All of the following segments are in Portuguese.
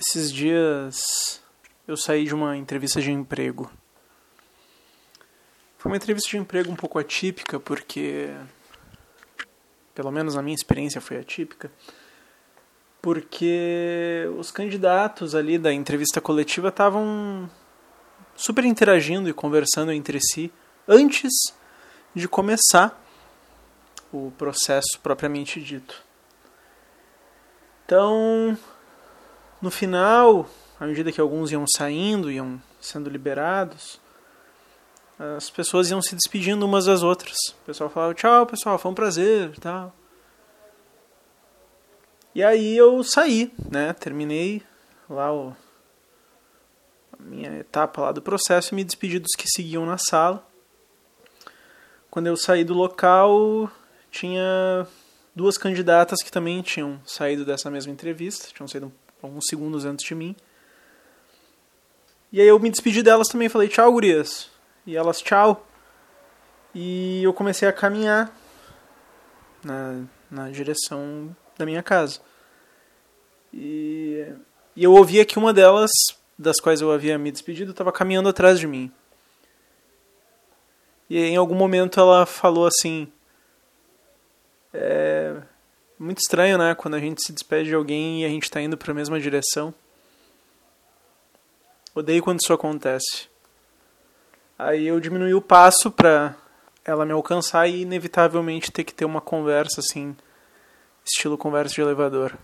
Esses dias eu saí de uma entrevista de emprego. Foi uma entrevista de emprego um pouco atípica, porque. Pelo menos a minha experiência foi atípica. Porque os candidatos ali da entrevista coletiva estavam super interagindo e conversando entre si antes de começar o processo propriamente dito. Então, no final, à medida que alguns iam saindo, iam sendo liberados, as pessoas iam se despedindo umas das outras. O pessoal falava, tchau pessoal, foi um prazer tal. E aí eu saí, né? Terminei lá o, a minha etapa lá do processo e me despedi dos que seguiam na sala. Quando eu saí do local, tinha duas candidatas que também tinham saído dessa mesma entrevista, tinham saído alguns segundos antes de mim. E aí eu me despedi delas também, falei tchau, gurias. E elas tchau. E eu comecei a caminhar na, na direção da minha casa. E, e eu ouvia que uma delas, das quais eu havia me despedido, estava caminhando atrás de mim. E em algum momento ela falou assim: muito estranho, né? Quando a gente se despede de alguém e a gente está indo para a mesma direção. Odeio quando isso acontece. Aí eu diminui o passo para ela me alcançar e inevitavelmente ter que ter uma conversa assim, estilo conversa de elevador.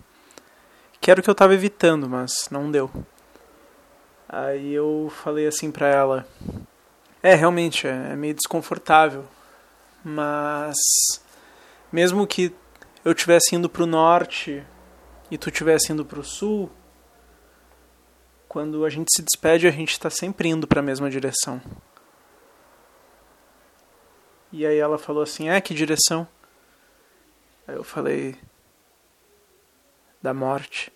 Que era o que eu estava evitando, mas não deu. Aí eu falei assim pra ela: É, realmente, é, é meio desconfortável. Mas mesmo que eu estivesse indo para o norte e tu estivesse indo para o sul, quando a gente se despede, a gente está sempre indo para a mesma direção. E aí ela falou assim: É, que direção? Aí eu falei: Da morte.